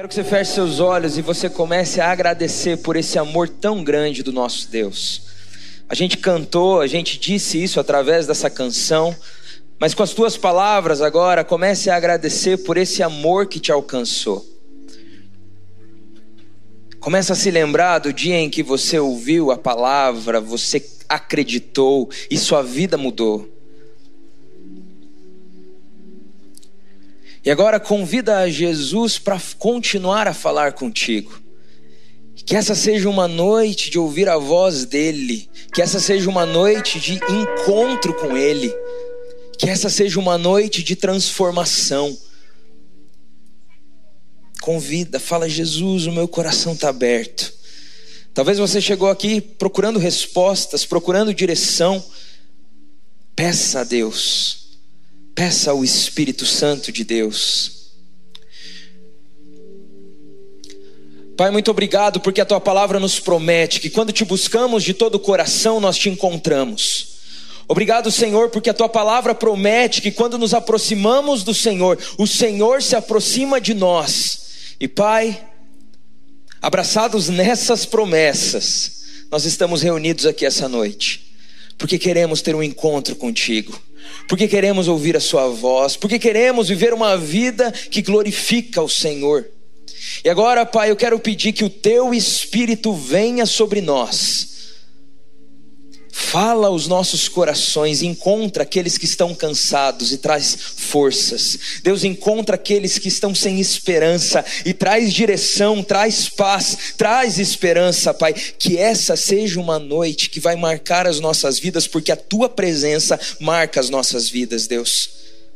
Quero que você feche seus olhos e você comece a agradecer por esse amor tão grande do nosso Deus. A gente cantou, a gente disse isso através dessa canção, mas com as tuas palavras agora, comece a agradecer por esse amor que te alcançou. Comece a se lembrar do dia em que você ouviu a palavra, você acreditou e sua vida mudou. E agora convida a Jesus para continuar a falar contigo. Que essa seja uma noite de ouvir a voz dele, que essa seja uma noite de encontro com ele, que essa seja uma noite de transformação. Convida, fala Jesus, o meu coração está aberto. Talvez você chegou aqui procurando respostas, procurando direção. Peça a Deus Peça ao Espírito Santo de Deus. Pai, muito obrigado porque a tua palavra nos promete que quando te buscamos de todo o coração nós te encontramos. Obrigado, Senhor, porque a tua palavra promete que quando nos aproximamos do Senhor, o Senhor se aproxima de nós. E Pai, abraçados nessas promessas, nós estamos reunidos aqui essa noite, porque queremos ter um encontro contigo porque queremos ouvir a Sua voz, porque queremos viver uma vida que glorifica o Senhor. E agora, Pai, eu quero pedir que o Teu Espírito venha sobre nós Fala aos nossos corações, encontra aqueles que estão cansados e traz forças. Deus encontra aqueles que estão sem esperança e traz direção, traz paz, traz esperança, Pai. Que essa seja uma noite que vai marcar as nossas vidas, porque a tua presença marca as nossas vidas, Deus.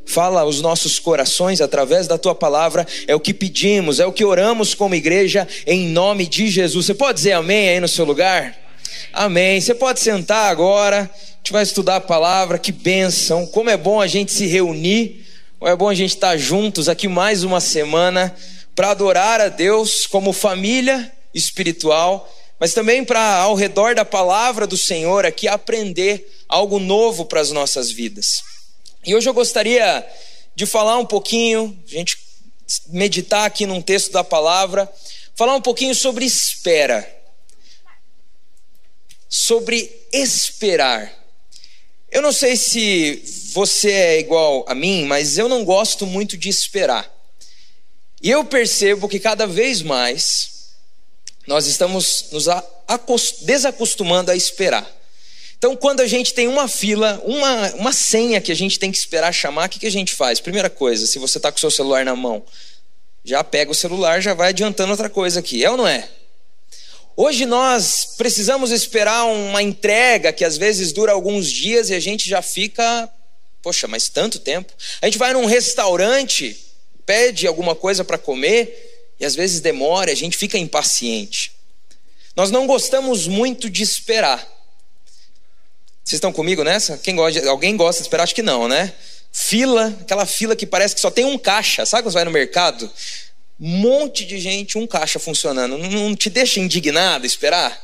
Fala aos nossos corações através da tua palavra, é o que pedimos, é o que oramos como igreja, em nome de Jesus. Você pode dizer amém aí no seu lugar? Amém. Você pode sentar agora. A gente vai estudar a palavra. Que bênção. Como é bom a gente se reunir. Como é bom a gente estar juntos aqui mais uma semana para adorar a Deus como família espiritual, mas também para ao redor da palavra do Senhor aqui aprender algo novo para as nossas vidas. E hoje eu gostaria de falar um pouquinho, a gente meditar aqui num texto da palavra, falar um pouquinho sobre espera sobre esperar. Eu não sei se você é igual a mim, mas eu não gosto muito de esperar. E eu percebo que cada vez mais nós estamos nos desacostumando a esperar. Então, quando a gente tem uma fila, uma, uma senha que a gente tem que esperar chamar, o que, que a gente faz? Primeira coisa, se você está com o seu celular na mão, já pega o celular, já vai adiantando outra coisa aqui. É ou não é? Hoje nós precisamos esperar uma entrega que às vezes dura alguns dias e a gente já fica, poxa, mas tanto tempo. A gente vai num restaurante, pede alguma coisa para comer e às vezes demora, a gente fica impaciente. Nós não gostamos muito de esperar. Vocês estão comigo nessa? Quem gosta alguém gosta de esperar? Acho que não, né? Fila, aquela fila que parece que só tem um caixa. Sabe quando você vai no mercado? Monte de gente, um caixa funcionando. Não, te deixa indignado esperar?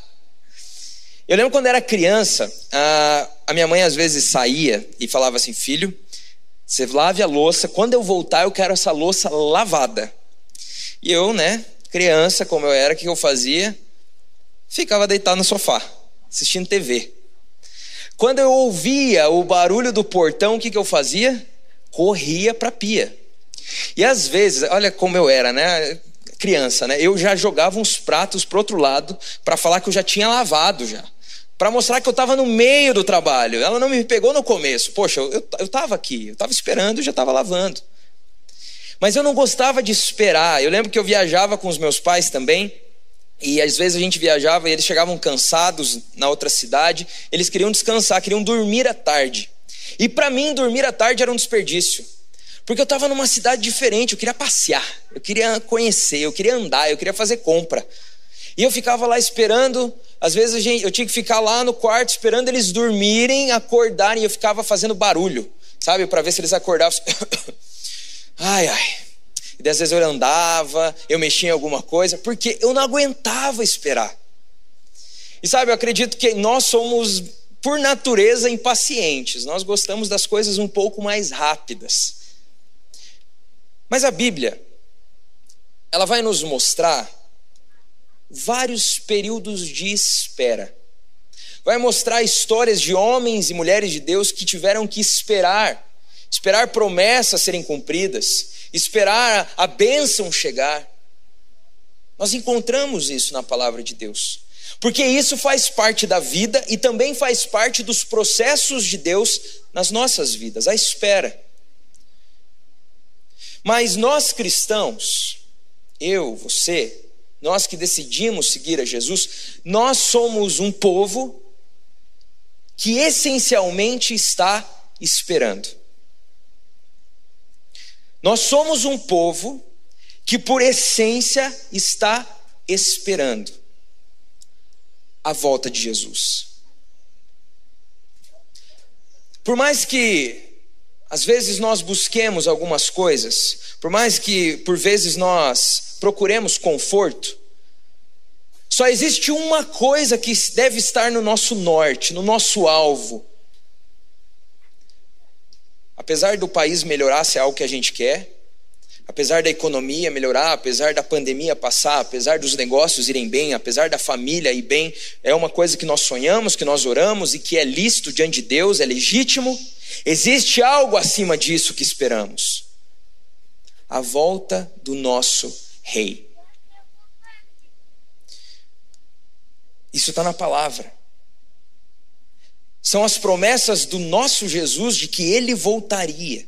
Eu lembro quando era criança, a, a minha mãe às vezes saía e falava assim: Filho, você lave a louça, quando eu voltar eu quero essa louça lavada. E eu, né, criança como eu era, o que eu fazia? Ficava deitado no sofá, assistindo TV. Quando eu ouvia o barulho do portão, o que, que eu fazia? Corria para a pia. E às vezes, olha como eu era, né? Criança, né? Eu já jogava uns pratos pro outro lado para falar que eu já tinha lavado já. Para mostrar que eu estava no meio do trabalho. Ela não me pegou no começo. Poxa, eu estava aqui, eu estava esperando, já estava lavando. Mas eu não gostava de esperar. Eu lembro que eu viajava com os meus pais também. E às vezes a gente viajava e eles chegavam cansados na outra cidade. Eles queriam descansar, queriam dormir à tarde. E para mim, dormir à tarde era um desperdício. Porque eu estava numa cidade diferente, eu queria passear, eu queria conhecer, eu queria andar, eu queria fazer compra. E eu ficava lá esperando, às vezes gente, eu tinha que ficar lá no quarto esperando eles dormirem, acordarem, e eu ficava fazendo barulho, sabe, para ver se eles acordavam. ai, ai. E às vezes eu andava, eu mexia em alguma coisa, porque eu não aguentava esperar. E sabe, eu acredito que nós somos, por natureza, impacientes, nós gostamos das coisas um pouco mais rápidas. Mas a Bíblia, ela vai nos mostrar vários períodos de espera. Vai mostrar histórias de homens e mulheres de Deus que tiveram que esperar, esperar promessas serem cumpridas, esperar a bênção chegar. Nós encontramos isso na palavra de Deus. Porque isso faz parte da vida e também faz parte dos processos de Deus nas nossas vidas, a espera. Mas nós cristãos, eu, você, nós que decidimos seguir a Jesus, nós somos um povo que essencialmente está esperando. Nós somos um povo que, por essência, está esperando a volta de Jesus. Por mais que às vezes nós busquemos algumas coisas, por mais que por vezes nós procuremos conforto, só existe uma coisa que deve estar no nosso norte, no nosso alvo. Apesar do país melhorar se é algo que a gente quer, apesar da economia melhorar, apesar da pandemia passar, apesar dos negócios irem bem, apesar da família ir bem, é uma coisa que nós sonhamos, que nós oramos e que é lícito diante de Deus, é legítimo. Existe algo acima disso que esperamos: a volta do nosso Rei. Isso está na palavra. São as promessas do nosso Jesus de que ele voltaria.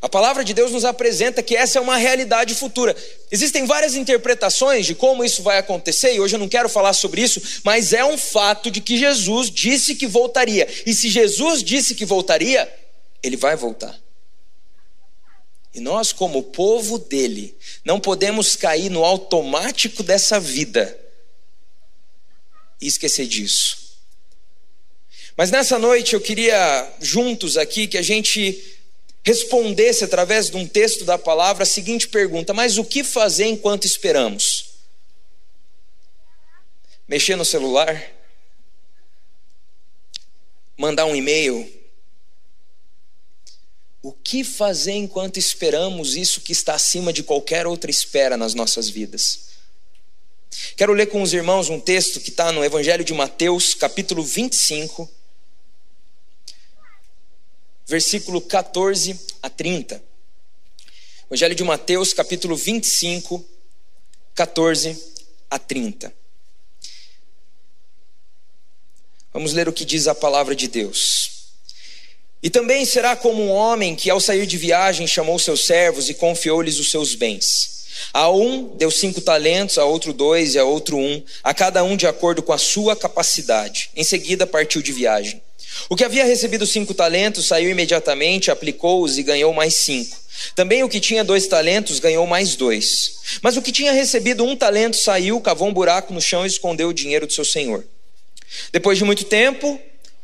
A palavra de Deus nos apresenta que essa é uma realidade futura. Existem várias interpretações de como isso vai acontecer, e hoje eu não quero falar sobre isso, mas é um fato de que Jesus disse que voltaria. E se Jesus disse que voltaria, ele vai voltar. E nós, como povo dele, não podemos cair no automático dessa vida e esquecer disso. Mas nessa noite eu queria, juntos aqui, que a gente respondesse através de um texto da palavra a seguinte pergunta: Mas o que fazer enquanto esperamos? Mexer no celular? Mandar um e-mail? O que fazer enquanto esperamos isso que está acima de qualquer outra espera nas nossas vidas? Quero ler com os irmãos um texto que está no Evangelho de Mateus, capítulo 25 versículo 14 a 30. Evangelho de Mateus, capítulo 25, 14 a 30. Vamos ler o que diz a palavra de Deus. E também será como um homem que, ao sair de viagem, chamou seus servos e confiou-lhes os seus bens. A um deu cinco talentos, a outro dois e a outro um, a cada um de acordo com a sua capacidade. Em seguida partiu de viagem. O que havia recebido cinco talentos saiu imediatamente, aplicou-os e ganhou mais cinco. Também o que tinha dois talentos ganhou mais dois. Mas o que tinha recebido um talento saiu, cavou um buraco no chão e escondeu o dinheiro do seu senhor. Depois de muito tempo,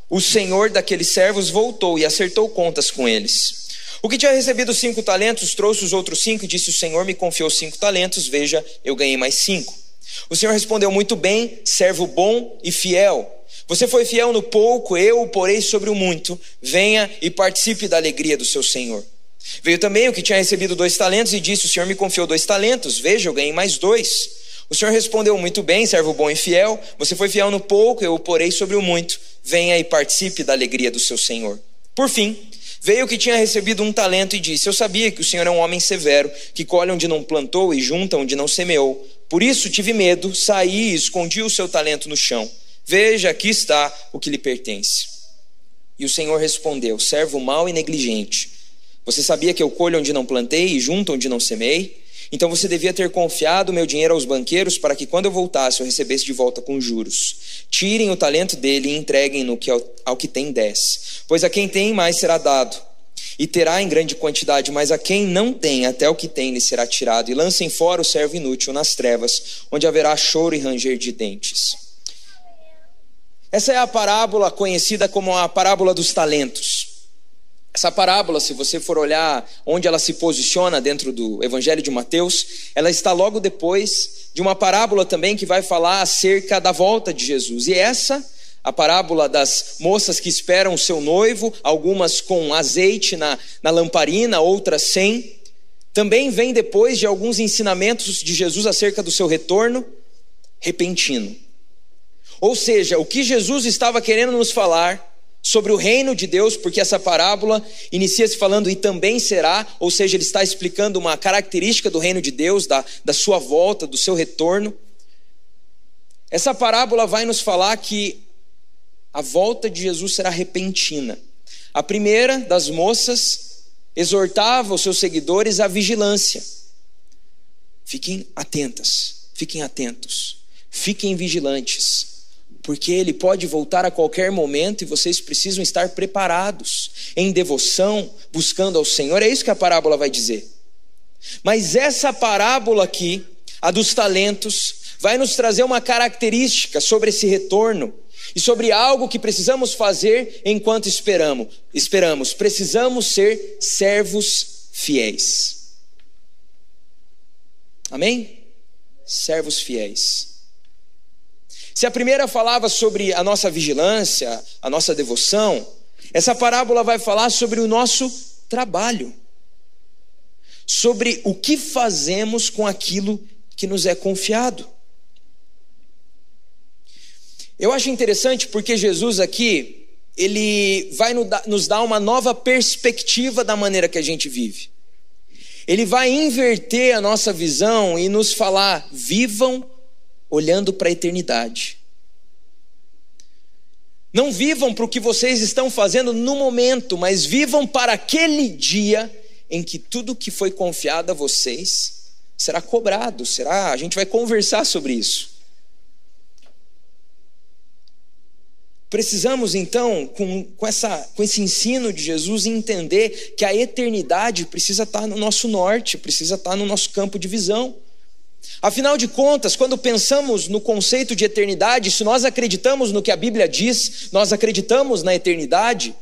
o senhor daqueles servos voltou e acertou contas com eles. O que tinha recebido cinco talentos trouxe os outros cinco e disse: O senhor me confiou cinco talentos, veja, eu ganhei mais cinco. O senhor respondeu: Muito bem, servo bom e fiel. Você foi fiel no pouco, eu o porei sobre o muito. Venha e participe da alegria do seu Senhor. Veio também o que tinha recebido dois talentos e disse: O Senhor me confiou dois talentos, veja, eu ganhei mais dois. O Senhor respondeu: Muito bem, servo bom e fiel. Você foi fiel no pouco, eu o porei sobre o muito. Venha e participe da alegria do seu Senhor. Por fim, veio o que tinha recebido um talento e disse: Eu sabia que o Senhor é um homem severo, que colhe onde não plantou e junta onde não semeou. Por isso tive medo, saí e escondi o seu talento no chão. Veja, aqui está o que lhe pertence. E o Senhor respondeu: Servo mau e negligente. Você sabia que eu colho onde não plantei e junto onde não semei? Então você devia ter confiado meu dinheiro aos banqueiros para que quando eu voltasse eu recebesse de volta com juros. Tirem o talento dele e entreguem-no ao, ao que tem dez. Pois a quem tem mais será dado, e terá em grande quantidade, mas a quem não tem, até o que tem lhe será tirado. E lancem fora o servo inútil nas trevas, onde haverá choro e ranger de dentes. Essa é a parábola conhecida como a parábola dos talentos. Essa parábola, se você for olhar onde ela se posiciona dentro do Evangelho de Mateus, ela está logo depois de uma parábola também que vai falar acerca da volta de Jesus. E essa, a parábola das moças que esperam o seu noivo, algumas com azeite na, na lamparina, outras sem, também vem depois de alguns ensinamentos de Jesus acerca do seu retorno repentino. Ou seja, o que Jesus estava querendo nos falar sobre o reino de Deus, porque essa parábola inicia-se falando e também será, ou seja, ele está explicando uma característica do reino de Deus, da, da sua volta, do seu retorno. Essa parábola vai nos falar que a volta de Jesus será repentina. A primeira das moças exortava os seus seguidores à vigilância. Fiquem atentas, fiquem atentos, fiquem vigilantes, porque ele pode voltar a qualquer momento e vocês precisam estar preparados, em devoção, buscando ao Senhor. É isso que a parábola vai dizer. Mas essa parábola aqui, a dos talentos, vai nos trazer uma característica sobre esse retorno e sobre algo que precisamos fazer enquanto esperamos. Esperamos, precisamos ser servos fiéis. Amém? Servos fiéis. Se a primeira falava sobre a nossa vigilância, a nossa devoção, essa parábola vai falar sobre o nosso trabalho, sobre o que fazemos com aquilo que nos é confiado. Eu acho interessante porque Jesus aqui, ele vai nos dar uma nova perspectiva da maneira que a gente vive. Ele vai inverter a nossa visão e nos falar: vivam olhando para a eternidade. Não vivam para o que vocês estão fazendo no momento, mas vivam para aquele dia em que tudo que foi confiado a vocês será cobrado, será, a gente vai conversar sobre isso. Precisamos então, com, com, essa, com esse ensino de Jesus, entender que a eternidade precisa estar no nosso norte, precisa estar no nosso campo de visão. Afinal de contas, quando pensamos no conceito de eternidade, se nós acreditamos no que a Bíblia diz, nós acreditamos na eternidade,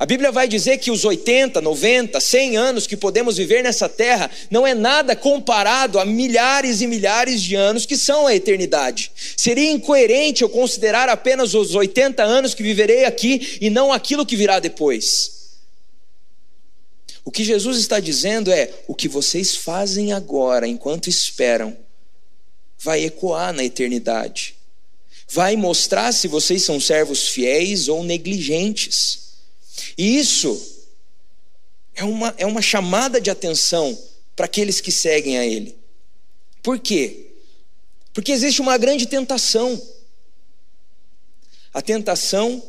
a Bíblia vai dizer que os 80, 90, 100 anos que podemos viver nessa terra não é nada comparado a milhares e milhares de anos que são a eternidade. Seria incoerente eu considerar apenas os 80 anos que viverei aqui e não aquilo que virá depois. O que Jesus está dizendo é: o que vocês fazem agora, enquanto esperam, vai ecoar na eternidade. Vai mostrar se vocês são servos fiéis ou negligentes. E isso é uma, é uma chamada de atenção para aqueles que seguem a Ele. Por quê? Porque existe uma grande tentação. A tentação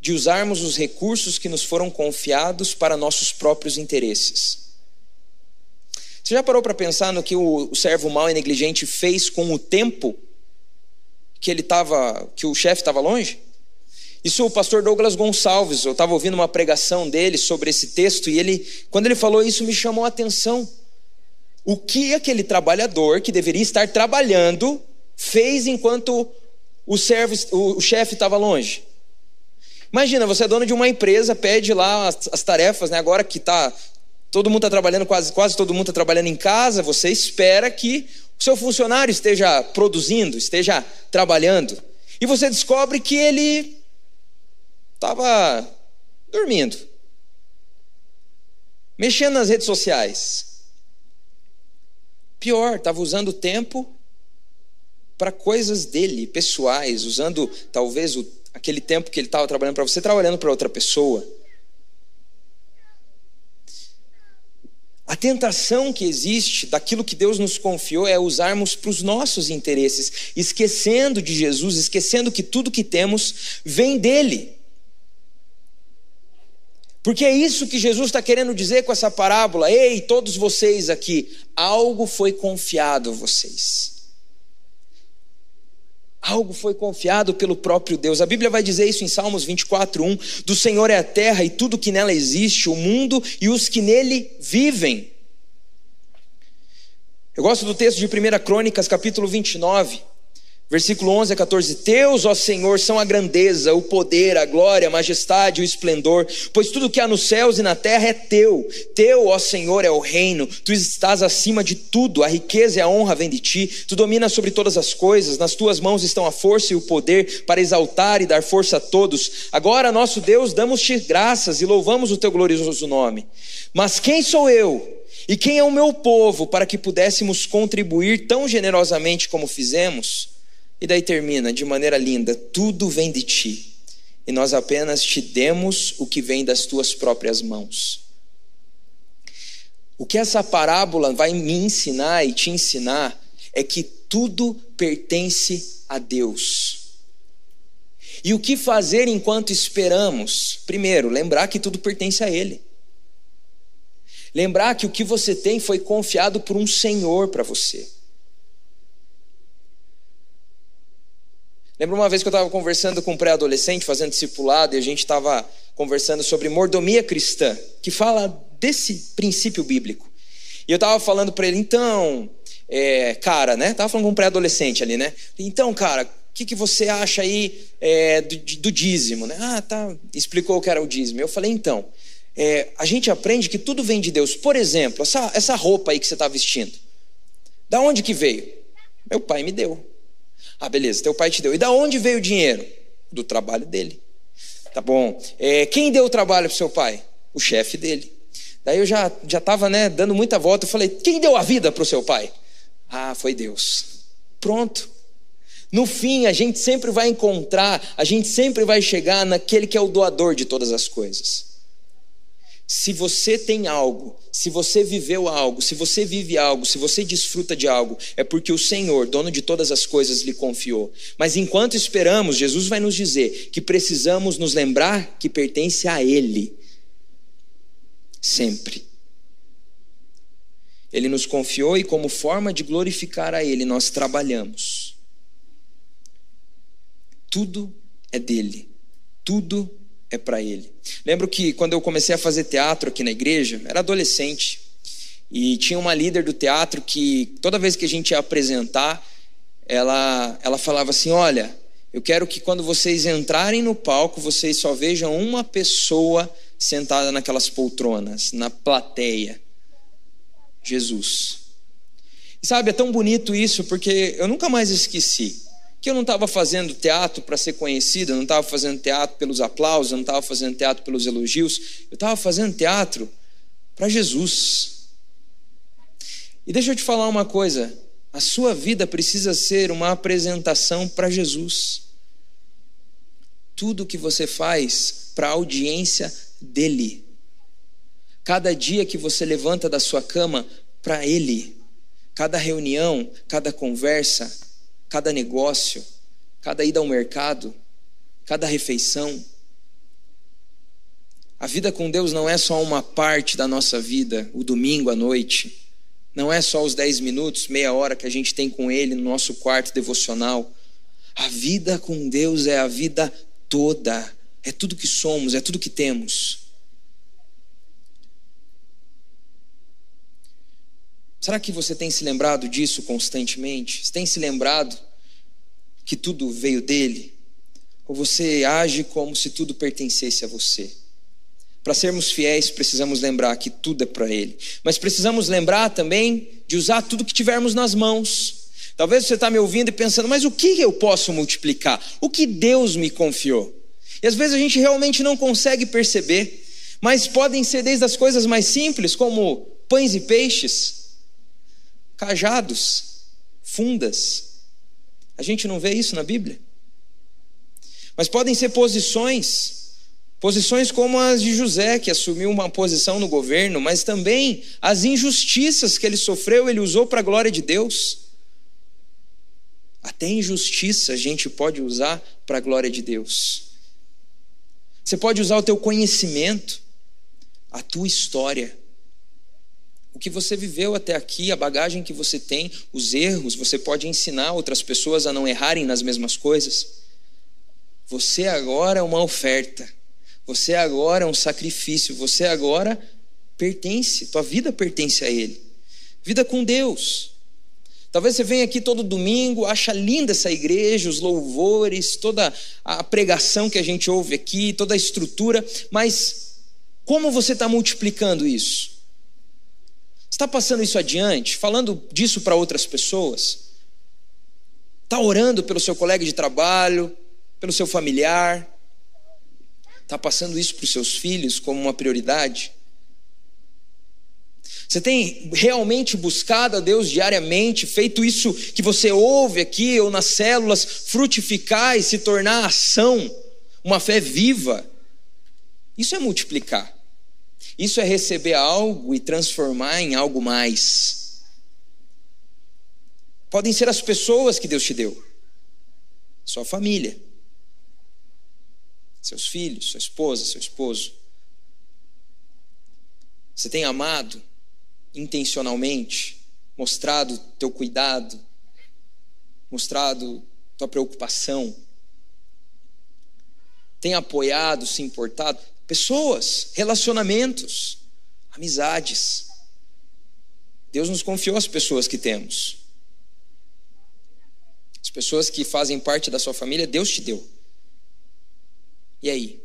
de usarmos os recursos que nos foram confiados para nossos próprios interesses. Você já parou para pensar no que o, servo mau e negligente fez com o tempo que ele estava, que o chefe estava longe? Isso o pastor Douglas Gonçalves, eu estava ouvindo uma pregação dele sobre esse texto e ele, quando ele falou isso, me chamou a atenção. O que aquele trabalhador que deveria estar trabalhando fez enquanto o, o, o chefe estava longe? Imagina, você é dono de uma empresa, pede lá as, as tarefas, né? Agora que está todo mundo está trabalhando, quase, quase todo mundo está trabalhando em casa, você espera que o seu funcionário esteja produzindo, esteja trabalhando. E você descobre que ele estava dormindo, mexendo nas redes sociais. Pior, estava usando o tempo para coisas dele, pessoais, usando talvez o, aquele tempo que ele estava trabalhando para você, trabalhando para outra pessoa. A tentação que existe daquilo que Deus nos confiou é usarmos para os nossos interesses, esquecendo de Jesus, esquecendo que tudo que temos vem dele. Porque é isso que Jesus está querendo dizer com essa parábola. Ei, todos vocês aqui, algo foi confiado a vocês. Algo foi confiado pelo próprio Deus. A Bíblia vai dizer isso em Salmos 24, 1. Do Senhor é a terra e tudo que nela existe, o mundo e os que nele vivem. Eu gosto do texto de 1 Crônicas, capítulo 29. Versículo 11 a 14: Teus, ó Senhor, são a grandeza, o poder, a glória, a majestade, o esplendor, pois tudo que há nos céus e na terra é teu. Teu, ó Senhor, é o reino, tu estás acima de tudo, a riqueza e a honra vêm de ti, tu dominas sobre todas as coisas, nas tuas mãos estão a força e o poder para exaltar e dar força a todos. Agora, nosso Deus, damos-te graças e louvamos o teu glorioso nome. Mas quem sou eu? E quem é o meu povo para que pudéssemos contribuir tão generosamente como fizemos? E daí termina de maneira linda: tudo vem de ti, e nós apenas te demos o que vem das tuas próprias mãos. O que essa parábola vai me ensinar e te ensinar é que tudo pertence a Deus. E o que fazer enquanto esperamos? Primeiro, lembrar que tudo pertence a Ele. Lembrar que o que você tem foi confiado por um Senhor para você. Lembro uma vez que eu estava conversando com um pré-adolescente, fazendo discipulado, e a gente estava conversando sobre mordomia cristã, que fala desse princípio bíblico. E eu estava falando para ele, então, é, cara, né? Tava falando com um pré-adolescente ali, né? Então, cara, o que, que você acha aí é, do, do, dízimo, né? Ah, tá. Explicou o que era o dízimo. Eu falei, então, é, a gente aprende que tudo vem de Deus. Por exemplo, essa, essa roupa aí que você está vestindo, da onde que veio? Meu pai me deu. Ah, beleza, teu pai te deu. E da onde veio o dinheiro? Do trabalho dele. Tá bom. É, quem deu o trabalho para seu pai? O chefe dele. Daí eu já já estava né, dando muita volta. Eu falei: quem deu a vida para o seu pai? Ah, foi Deus. Pronto. No fim, a gente sempre vai encontrar, a gente sempre vai chegar naquele que é o doador de todas as coisas. Se você tem algo, se você viveu algo, se você vive algo, se você desfruta de algo, é porque o Senhor, dono de todas as coisas, lhe confiou. Mas enquanto esperamos, Jesus vai nos dizer que precisamos nos lembrar que pertence a Ele. Sempre. Ele nos confiou e, como forma de glorificar a Ele, nós trabalhamos. Tudo é dele, tudo é para Ele. Lembro que quando eu comecei a fazer teatro aqui na igreja, era adolescente, e tinha uma líder do teatro que toda vez que a gente ia apresentar, ela, ela falava assim: Olha, eu quero que quando vocês entrarem no palco, vocês só vejam uma pessoa sentada naquelas poltronas, na plateia. Jesus. E sabe, é tão bonito isso, porque eu nunca mais esqueci que eu não estava fazendo teatro para ser conhecido, eu não estava fazendo teatro pelos aplausos, eu não estava fazendo teatro pelos elogios, eu estava fazendo teatro para Jesus. E deixa eu te falar uma coisa: a sua vida precisa ser uma apresentação para Jesus. Tudo que você faz para a audiência dele. Cada dia que você levanta da sua cama para ele. Cada reunião, cada conversa, cada negócio, cada ida ao mercado, cada refeição. A vida com Deus não é só uma parte da nossa vida, o domingo à noite. Não é só os dez minutos, meia hora que a gente tem com Ele no nosso quarto devocional. A vida com Deus é a vida toda. É tudo que somos, é tudo que temos. Será que você tem se lembrado disso constantemente? Você tem se lembrado que tudo veio dele? Ou você age como se tudo pertencesse a você? Para sermos fiéis, precisamos lembrar que tudo é para Ele. Mas precisamos lembrar também de usar tudo que tivermos nas mãos. Talvez você está me ouvindo e pensando, mas o que eu posso multiplicar? O que Deus me confiou? E às vezes a gente realmente não consegue perceber, mas podem ser desde as coisas mais simples, como pães e peixes, cajados, fundas. A gente não vê isso na Bíblia. Mas podem ser posições, posições como as de José, que assumiu uma posição no governo, mas também as injustiças que ele sofreu, ele usou para a glória de Deus. Até injustiça a gente pode usar para a glória de Deus. Você pode usar o teu conhecimento, a tua história, que você viveu até aqui, a bagagem que você tem, os erros, você pode ensinar outras pessoas a não errarem nas mesmas coisas. Você agora é uma oferta. Você agora é um sacrifício. Você agora pertence, tua vida pertence a Ele. Vida com Deus. Talvez você venha aqui todo domingo, acha linda essa igreja, os louvores, toda a pregação que a gente ouve aqui, toda a estrutura, mas como você está multiplicando isso? Está passando isso adiante, falando disso para outras pessoas? Está orando pelo seu colega de trabalho, pelo seu familiar? Está passando isso para os seus filhos como uma prioridade? Você tem realmente buscado a Deus diariamente, feito isso que você ouve aqui ou nas células frutificar e se tornar ação, uma fé viva? Isso é multiplicar. Isso é receber algo e transformar em algo mais. Podem ser as pessoas que Deus te deu, sua família, seus filhos, sua esposa, seu esposo. Você tem amado intencionalmente, mostrado teu cuidado, mostrado tua preocupação, tem apoiado, se importado. Pessoas, relacionamentos, amizades. Deus nos confiou as pessoas que temos. As pessoas que fazem parte da sua família, Deus te deu. E aí?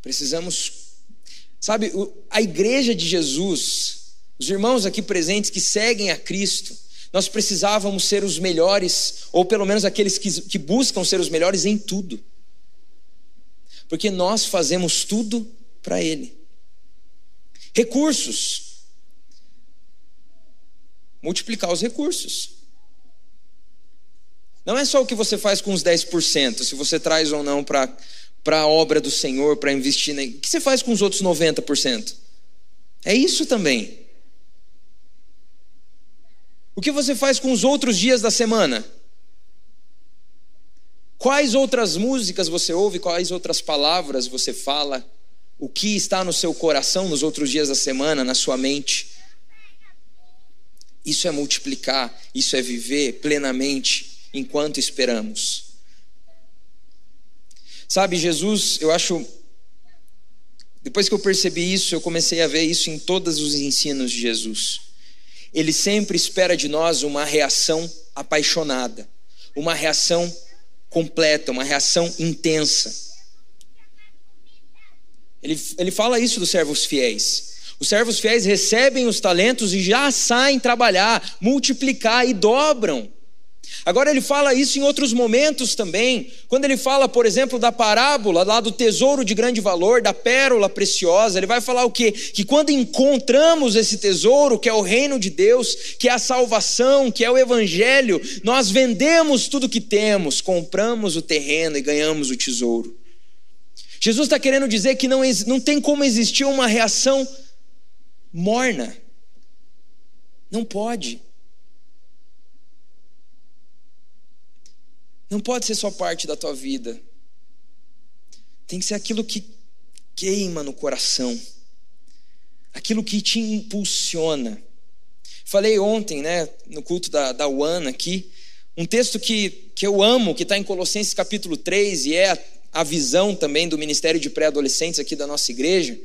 Precisamos Sabe, a igreja de Jesus, os irmãos aqui presentes que seguem a Cristo, nós precisávamos ser os melhores, ou pelo menos aqueles que, que buscam ser os melhores em tudo. Porque nós fazemos tudo para Ele. Recursos. Multiplicar os recursos. Não é só o que você faz com os 10%, se você traz ou não para a obra do Senhor, para investir. Na... O que você faz com os outros 90%? É isso também. O que você faz com os outros dias da semana? Quais outras músicas você ouve? Quais outras palavras você fala? O que está no seu coração nos outros dias da semana, na sua mente? Isso é multiplicar, isso é viver plenamente enquanto esperamos. Sabe, Jesus, eu acho. Depois que eu percebi isso, eu comecei a ver isso em todos os ensinos de Jesus. Ele sempre espera de nós uma reação apaixonada, uma reação completa, uma reação intensa. Ele, ele fala isso dos servos fiéis. Os servos fiéis recebem os talentos e já saem trabalhar, multiplicar e dobram. Agora ele fala isso em outros momentos também. Quando ele fala, por exemplo, da parábola lá do tesouro de grande valor, da pérola preciosa, ele vai falar o quê? Que quando encontramos esse tesouro, que é o reino de Deus, que é a salvação, que é o evangelho, nós vendemos tudo que temos, compramos o terreno e ganhamos o tesouro. Jesus está querendo dizer que não, não tem como existir uma reação morna. Não pode. Não pode ser só parte da tua vida. Tem que ser aquilo que queima no coração, aquilo que te impulsiona. Falei ontem, né, no culto da, da UAN aqui, um texto que, que eu amo, que está em Colossenses capítulo 3, e é a, a visão também do Ministério de Pré-Adolescentes aqui da nossa igreja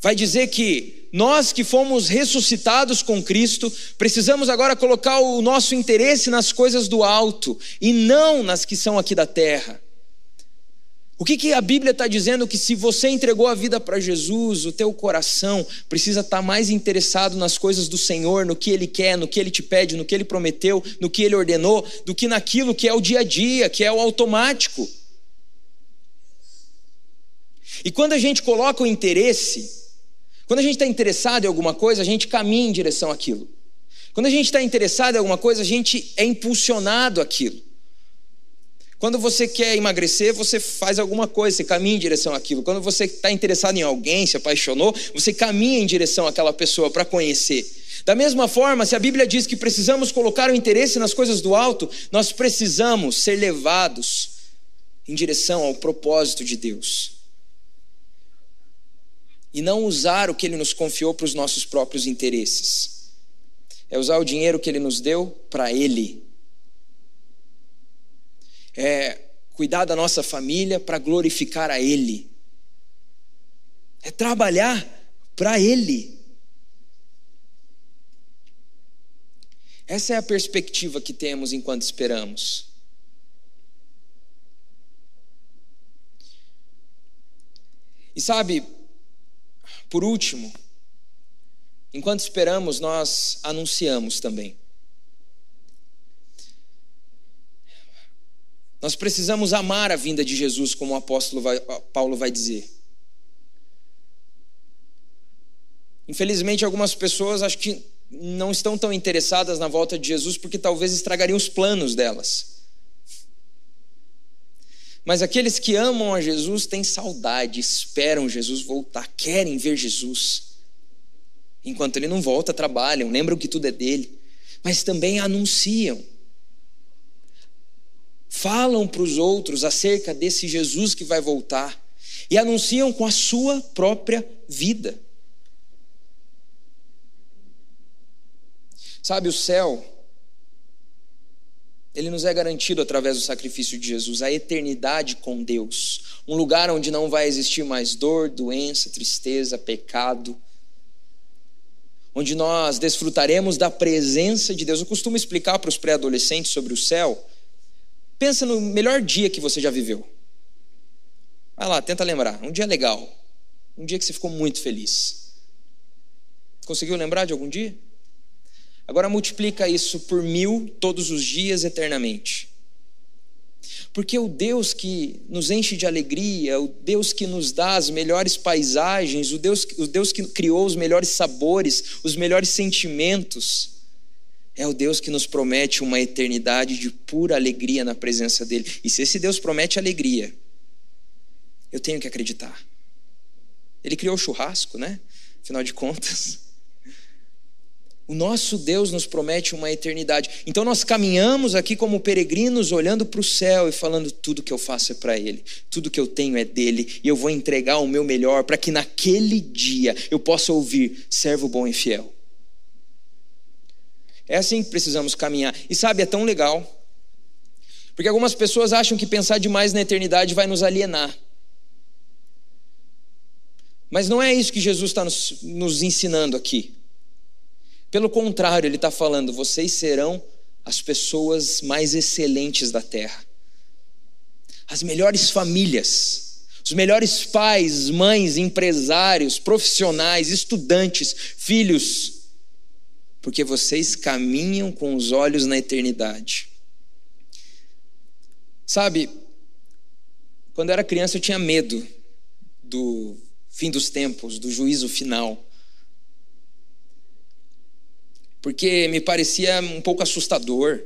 vai dizer que nós que fomos ressuscitados com Cristo, precisamos agora colocar o nosso interesse nas coisas do alto e não nas que são aqui da terra. O que, que a Bíblia está dizendo? Que se você entregou a vida para Jesus, o teu coração precisa estar tá mais interessado nas coisas do Senhor, no que Ele quer, no que Ele te pede, no que Ele prometeu, no que Ele ordenou, do que naquilo que é o dia a dia, que é o automático. E quando a gente coloca o interesse, quando a gente está interessado em alguma coisa, a gente caminha em direção àquilo. Quando a gente está interessado em alguma coisa, a gente é impulsionado àquilo. Quando você quer emagrecer, você faz alguma coisa, você caminha em direção àquilo. Quando você está interessado em alguém, se apaixonou, você caminha em direção àquela pessoa para conhecer. Da mesma forma, se a Bíblia diz que precisamos colocar o interesse nas coisas do alto, nós precisamos ser levados em direção ao propósito de Deus e não usar o que Ele nos confiou para os nossos próprios interesses. É usar o dinheiro que Ele nos deu para Ele. É cuidar da nossa família para glorificar a Ele. É trabalhar para Ele. Essa é a perspectiva que temos enquanto esperamos. E sabe, por último, enquanto esperamos, nós anunciamos também. Nós precisamos amar a vinda de Jesus, como o apóstolo vai, Paulo vai dizer. Infelizmente, algumas pessoas acho que não estão tão interessadas na volta de Jesus porque talvez estragariam os planos delas. Mas aqueles que amam a Jesus têm saudade, esperam Jesus voltar, querem ver Jesus. Enquanto ele não volta, trabalham, lembram que tudo é dele, mas também anunciam. Falam para os outros acerca desse Jesus que vai voltar e anunciam com a sua própria vida. Sabe, o céu, ele nos é garantido através do sacrifício de Jesus, a eternidade com Deus. Um lugar onde não vai existir mais dor, doença, tristeza, pecado. Onde nós desfrutaremos da presença de Deus. Eu costumo explicar para os pré-adolescentes sobre o céu. Pensa no melhor dia que você já viveu. Vai lá, tenta lembrar. Um dia legal. Um dia que você ficou muito feliz. Conseguiu lembrar de algum dia? Agora multiplica isso por mil todos os dias eternamente. Porque o Deus que nos enche de alegria, o Deus que nos dá as melhores paisagens, o Deus, o Deus que criou os melhores sabores, os melhores sentimentos, é o Deus que nos promete uma eternidade de pura alegria na presença dEle. E se esse Deus promete alegria, eu tenho que acreditar. Ele criou o churrasco, né? Afinal de contas. O nosso Deus nos promete uma eternidade. Então nós caminhamos aqui como peregrinos, olhando para o céu e falando: tudo que eu faço é para Ele, tudo que eu tenho é dele, e eu vou entregar o meu melhor para que naquele dia eu possa ouvir: servo bom e fiel. É assim que precisamos caminhar. E sabe, é tão legal. Porque algumas pessoas acham que pensar demais na eternidade vai nos alienar. Mas não é isso que Jesus está nos, nos ensinando aqui. Pelo contrário, ele está falando: vocês serão as pessoas mais excelentes da terra, as melhores famílias, os melhores pais, mães, empresários, profissionais, estudantes, filhos, porque vocês caminham com os olhos na eternidade. Sabe, quando eu era criança eu tinha medo do fim dos tempos, do juízo final porque me parecia um pouco assustador.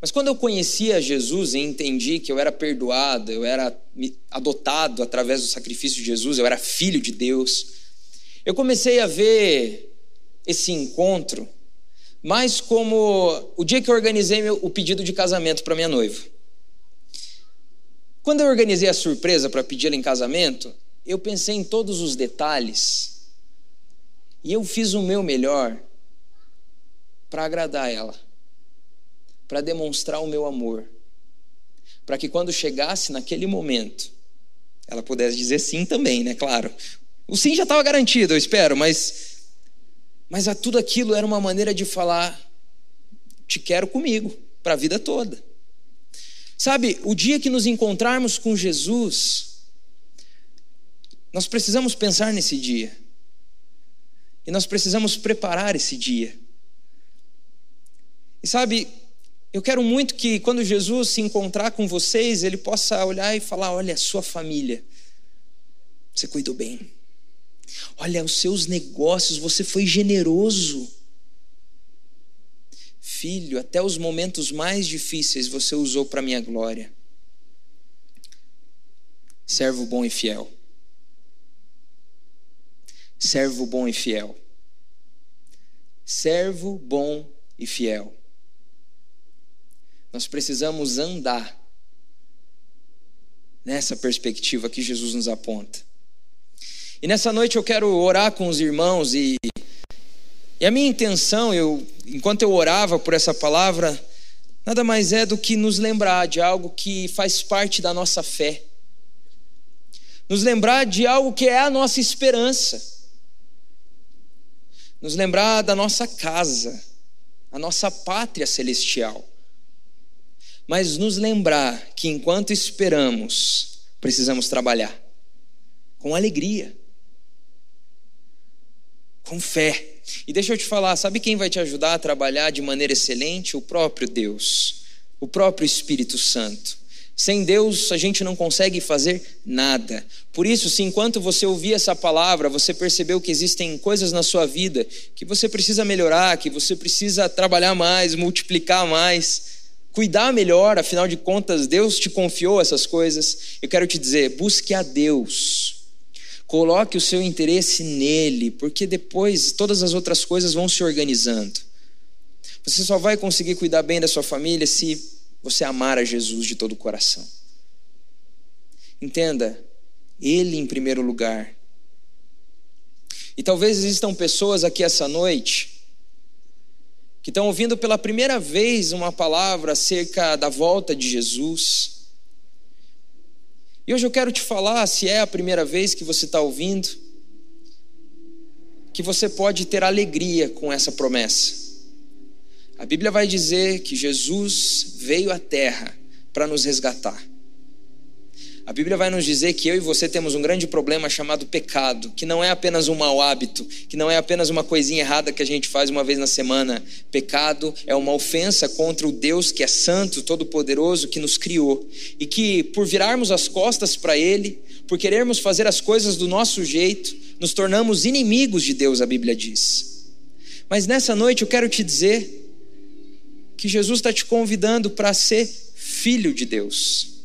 Mas quando eu conhecia Jesus e entendi que eu era perdoado, eu era adotado através do sacrifício de Jesus, eu era filho de Deus, eu comecei a ver esse encontro mais como o dia que eu organizei meu, o pedido de casamento para minha noiva. Quando eu organizei a surpresa para pedi-la em casamento, eu pensei em todos os detalhes e eu fiz o meu melhor para agradar ela, para demonstrar o meu amor, para que quando chegasse naquele momento, ela pudesse dizer sim também, né? Claro. O sim já estava garantido, eu espero, mas mas a tudo aquilo era uma maneira de falar te quero comigo para a vida toda. Sabe, o dia que nos encontrarmos com Jesus, nós precisamos pensar nesse dia. E nós precisamos preparar esse dia. E sabe, eu quero muito que quando Jesus se encontrar com vocês, ele possa olhar e falar: olha, sua família, você cuidou bem. Olha, os seus negócios, você foi generoso. Filho, até os momentos mais difíceis você usou para minha glória. Servo bom e fiel. Servo bom e fiel. Servo bom e fiel. Nós precisamos andar nessa perspectiva que Jesus nos aponta. E nessa noite eu quero orar com os irmãos e, e a minha intenção, eu, enquanto eu orava por essa palavra, nada mais é do que nos lembrar de algo que faz parte da nossa fé. Nos lembrar de algo que é a nossa esperança. Nos lembrar da nossa casa, a nossa pátria celestial mas nos lembrar que enquanto esperamos, precisamos trabalhar com alegria, com fé. E deixa eu te falar, sabe quem vai te ajudar a trabalhar de maneira excelente? O próprio Deus, o próprio Espírito Santo. Sem Deus a gente não consegue fazer nada. Por isso, se enquanto você ouvir essa palavra, você percebeu que existem coisas na sua vida que você precisa melhorar, que você precisa trabalhar mais, multiplicar mais, cuidar melhor, afinal de contas, Deus te confiou essas coisas. Eu quero te dizer, busque a Deus. Coloque o seu interesse nele, porque depois todas as outras coisas vão se organizando. Você só vai conseguir cuidar bem da sua família se você amar a Jesus de todo o coração. Entenda, Ele em primeiro lugar. E talvez existam pessoas aqui essa noite que estão ouvindo pela primeira vez uma palavra acerca da volta de Jesus. E hoje eu quero te falar, se é a primeira vez que você está ouvindo, que você pode ter alegria com essa promessa. A Bíblia vai dizer que Jesus veio à terra para nos resgatar. A Bíblia vai nos dizer que eu e você temos um grande problema chamado pecado, que não é apenas um mau hábito, que não é apenas uma coisinha errada que a gente faz uma vez na semana. Pecado é uma ofensa contra o Deus que é santo, todo-poderoso, que nos criou. E que, por virarmos as costas para Ele, por querermos fazer as coisas do nosso jeito, nos tornamos inimigos de Deus, a Bíblia diz. Mas nessa noite eu quero te dizer que Jesus está te convidando para ser filho de Deus.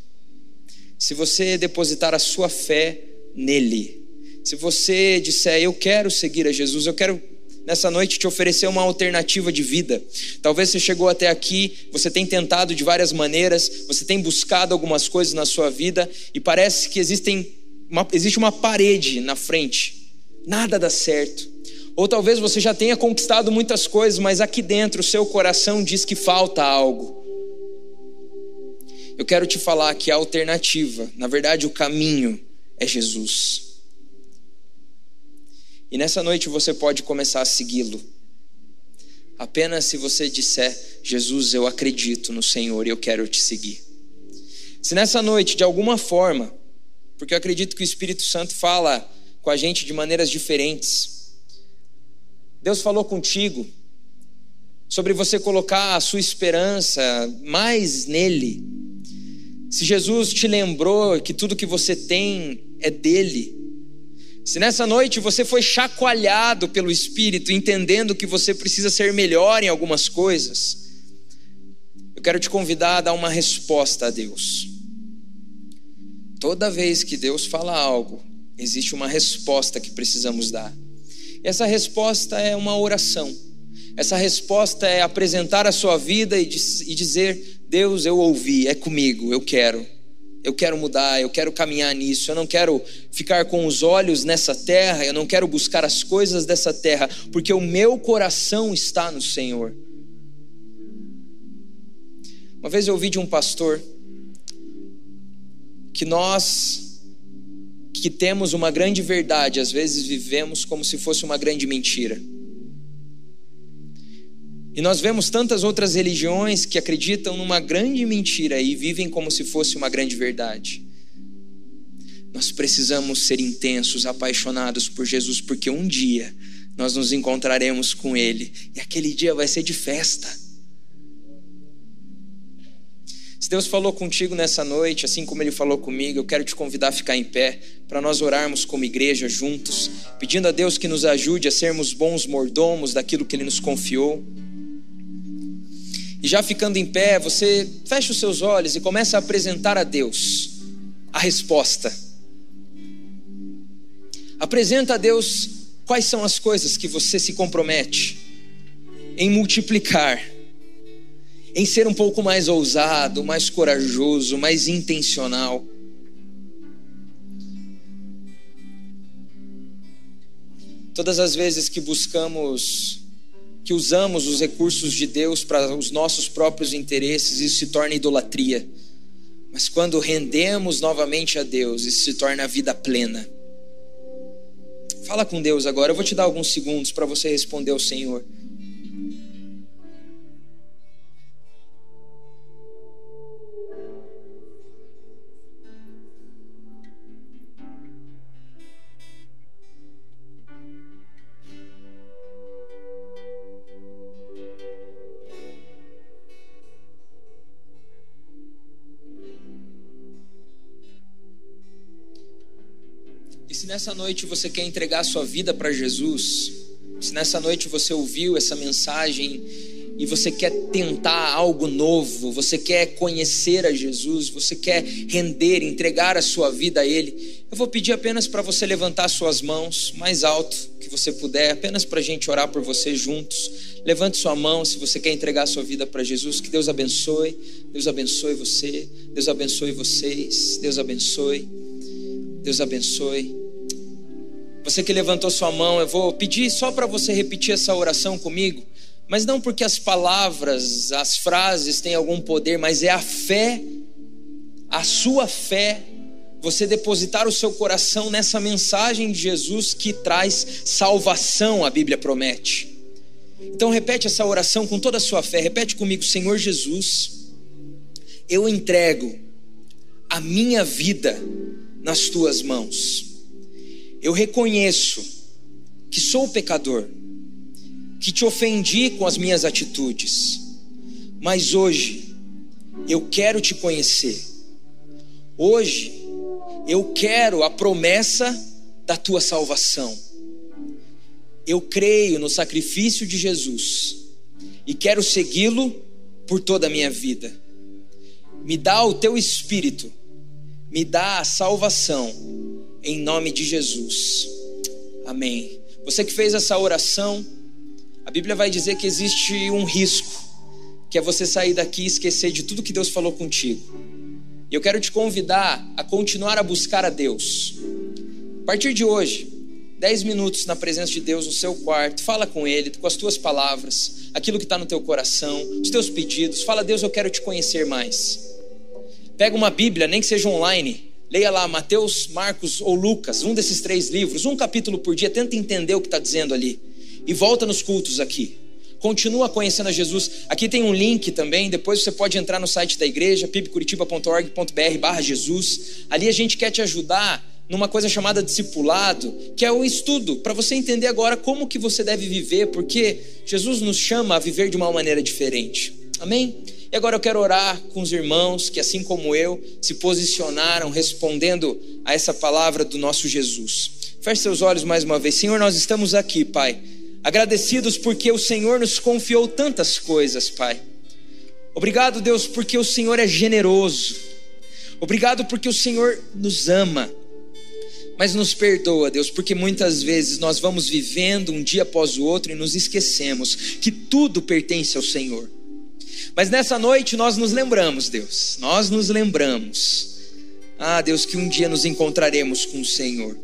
Se você depositar a sua fé nele, se você disser, eu quero seguir a Jesus, eu quero nessa noite te oferecer uma alternativa de vida. Talvez você chegou até aqui, você tem tentado de várias maneiras, você tem buscado algumas coisas na sua vida e parece que existem uma, existe uma parede na frente, nada dá certo. Ou talvez você já tenha conquistado muitas coisas, mas aqui dentro o seu coração diz que falta algo. Eu quero te falar que a alternativa, na verdade, o caminho é Jesus. E nessa noite você pode começar a segui-lo. Apenas se você disser: Jesus, eu acredito no Senhor e eu quero te seguir. Se nessa noite, de alguma forma, porque eu acredito que o Espírito Santo fala com a gente de maneiras diferentes, Deus falou contigo sobre você colocar a sua esperança mais nele. Se Jesus te lembrou que tudo que você tem é dele. Se nessa noite você foi chacoalhado pelo Espírito, entendendo que você precisa ser melhor em algumas coisas, eu quero te convidar a dar uma resposta a Deus. Toda vez que Deus fala algo, existe uma resposta que precisamos dar. Essa resposta é uma oração. Essa resposta é apresentar a sua vida e dizer: Deus, eu ouvi, é comigo, eu quero. Eu quero mudar, eu quero caminhar nisso. Eu não quero ficar com os olhos nessa terra, eu não quero buscar as coisas dessa terra, porque o meu coração está no Senhor. Uma vez eu ouvi de um pastor que nós que temos uma grande verdade, às vezes vivemos como se fosse uma grande mentira. E nós vemos tantas outras religiões que acreditam numa grande mentira e vivem como se fosse uma grande verdade. Nós precisamos ser intensos, apaixonados por Jesus, porque um dia nós nos encontraremos com Ele e aquele dia vai ser de festa. Se Deus falou contigo nessa noite, assim como Ele falou comigo, eu quero te convidar a ficar em pé para nós orarmos como igreja juntos, pedindo a Deus que nos ajude a sermos bons mordomos daquilo que Ele nos confiou. E já ficando em pé, você fecha os seus olhos e começa a apresentar a Deus a resposta. Apresenta a Deus quais são as coisas que você se compromete em multiplicar em ser um pouco mais ousado, mais corajoso, mais intencional. Todas as vezes que buscamos, que usamos os recursos de Deus para os nossos próprios interesses, isso se torna idolatria. Mas quando rendemos novamente a Deus, isso se torna a vida plena. Fala com Deus agora, eu vou te dar alguns segundos para você responder ao Senhor. Se nessa noite você quer entregar a sua vida para Jesus, se nessa noite você ouviu essa mensagem e você quer tentar algo novo, você quer conhecer a Jesus, você quer render, entregar a sua vida a Ele, eu vou pedir apenas para você levantar suas mãos mais alto que você puder, apenas para a gente orar por você juntos. Levante sua mão se você quer entregar a sua vida para Jesus. Que Deus abençoe, Deus abençoe você, Deus abençoe vocês, Deus abençoe, Deus abençoe. Você que levantou sua mão, eu vou pedir só para você repetir essa oração comigo mas não porque as palavras, as frases têm algum poder, mas é a fé, a sua fé, você depositar o seu coração nessa mensagem de Jesus que traz salvação, a Bíblia promete. Então repete essa oração com toda a sua fé, repete comigo, Senhor Jesus, eu entrego a minha vida nas tuas mãos. Eu reconheço que sou pecador que te ofendi com as minhas atitudes, mas hoje eu quero te conhecer. Hoje eu quero a promessa da tua salvação. Eu creio no sacrifício de Jesus e quero segui-lo por toda a minha vida. Me dá o teu espírito, me dá a salvação, em nome de Jesus. Amém. Você que fez essa oração, a Bíblia vai dizer que existe um risco, que é você sair daqui e esquecer de tudo que Deus falou contigo. E eu quero te convidar a continuar a buscar a Deus. A partir de hoje, 10 minutos na presença de Deus no seu quarto, fala com Ele, com as tuas palavras, aquilo que está no teu coração, os teus pedidos. Fala, Deus, eu quero te conhecer mais. Pega uma Bíblia, nem que seja online, leia lá Mateus, Marcos ou Lucas, um desses três livros, um capítulo por dia, tenta entender o que está dizendo ali e volta nos cultos aqui. Continua conhecendo a Jesus. Aqui tem um link também. Depois você pode entrar no site da igreja, pibcuritiba.org.br/barra Jesus. Ali a gente quer te ajudar numa coisa chamada discipulado, que é o estudo, para você entender agora como que você deve viver, porque Jesus nos chama a viver de uma maneira diferente. Amém? E agora eu quero orar com os irmãos que, assim como eu, se posicionaram respondendo a essa palavra do nosso Jesus. Feche seus olhos mais uma vez. Senhor, nós estamos aqui, Pai agradecidos porque o Senhor nos confiou tantas coisas, Pai. Obrigado, Deus, porque o Senhor é generoso. Obrigado porque o Senhor nos ama. Mas nos perdoa, Deus, porque muitas vezes nós vamos vivendo um dia após o outro e nos esquecemos que tudo pertence ao Senhor. Mas nessa noite nós nos lembramos, Deus, nós nos lembramos, ah, Deus, que um dia nos encontraremos com o Senhor.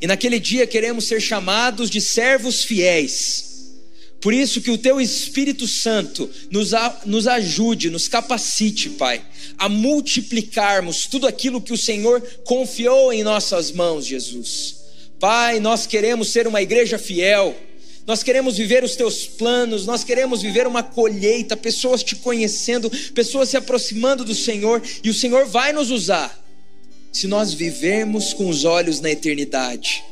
E naquele dia queremos ser chamados de servos fiéis. Por isso que o teu Espírito Santo nos, a, nos ajude, nos capacite, Pai, a multiplicarmos tudo aquilo que o Senhor confiou em nossas mãos, Jesus. Pai, nós queremos ser uma igreja fiel. Nós queremos viver os teus planos, nós queremos viver uma colheita, pessoas te conhecendo, pessoas se aproximando do Senhor, e o Senhor vai nos usar se nós vivermos com os olhos na eternidade,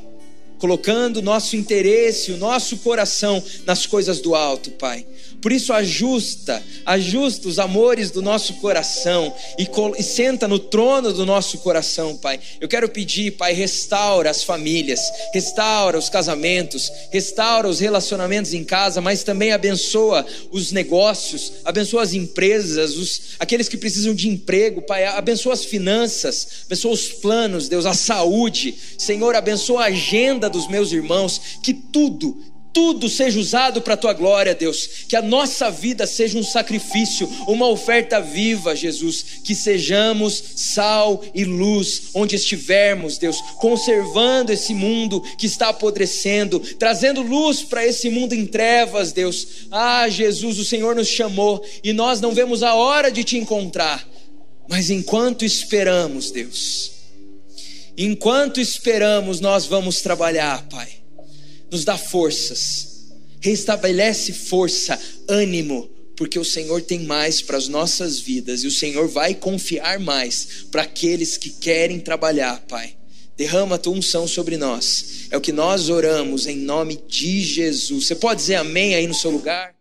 colocando nosso interesse, o nosso coração nas coisas do alto, Pai. Por isso, ajusta, ajusta os amores do nosso coração e, e, senta no trono do nosso coração, Pai. Eu quero pedir, Pai, restaura as famílias, restaura os casamentos, restaura os relacionamentos em casa, mas também abençoa os negócios, abençoa as empresas, os, aqueles que precisam de emprego, Pai. Abençoa as finanças, abençoa os planos, Deus, a saúde. Senhor, abençoa a agenda dos meus irmãos, que tudo tudo seja usado para a tua glória, Deus. Que a nossa vida seja um sacrifício, uma oferta viva, Jesus. Que sejamos sal e luz onde estivermos, Deus, conservando esse mundo que está apodrecendo, trazendo luz para esse mundo em trevas, Deus. Ah, Jesus, o Senhor nos chamou e nós não vemos a hora de te encontrar. Mas enquanto esperamos, Deus, enquanto esperamos, nós vamos trabalhar, Pai nos dá forças, restabelece força, ânimo, porque o Senhor tem mais para as nossas vidas e o Senhor vai confiar mais para aqueles que querem trabalhar, Pai. Derrama a tua unção sobre nós. É o que nós oramos em nome de Jesus. Você pode dizer amém aí no seu lugar?